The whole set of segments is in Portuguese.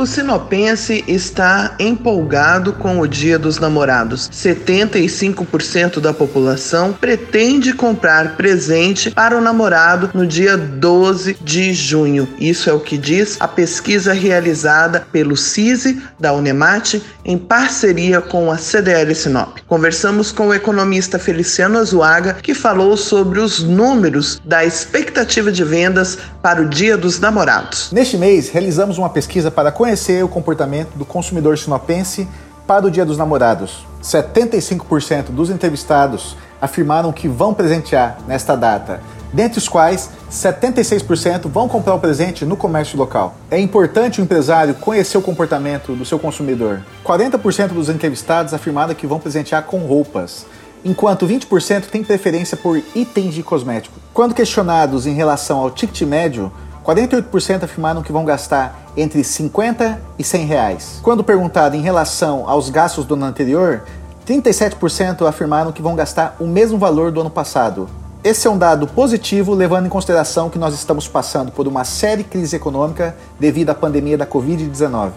O sinopense está empolgado com o Dia dos Namorados. 75% da população pretende comprar presente para o namorado no dia 12 de junho. Isso é o que diz a pesquisa realizada pelo CISI da Unemate em parceria com a CDL Sinop. Conversamos com o economista Feliciano Azuaga, que falou sobre os números da expectativa de vendas para o Dia dos Namorados. Neste mês, realizamos uma pesquisa para conhecer conhecer o comportamento do consumidor sinopense para o Dia dos Namorados. 75% dos entrevistados afirmaram que vão presentear nesta data, dentre os quais 76% vão comprar o presente no comércio local. É importante o empresário conhecer o comportamento do seu consumidor. 40% dos entrevistados afirmaram que vão presentear com roupas, enquanto 20% têm preferência por itens de cosmético. Quando questionados em relação ao ticket médio, 48% afirmaram que vão gastar entre 50 e 100 reais. Quando perguntado em relação aos gastos do ano anterior, 37% afirmaram que vão gastar o mesmo valor do ano passado. Esse é um dado positivo, levando em consideração que nós estamos passando por uma série de crise econômica devido à pandemia da Covid-19.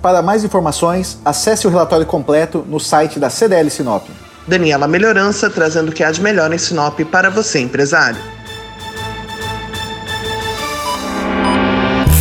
Para mais informações, acesse o relatório completo no site da CDL Sinop. Daniela Melhorança trazendo o que há de melhor em Sinop para você, empresário.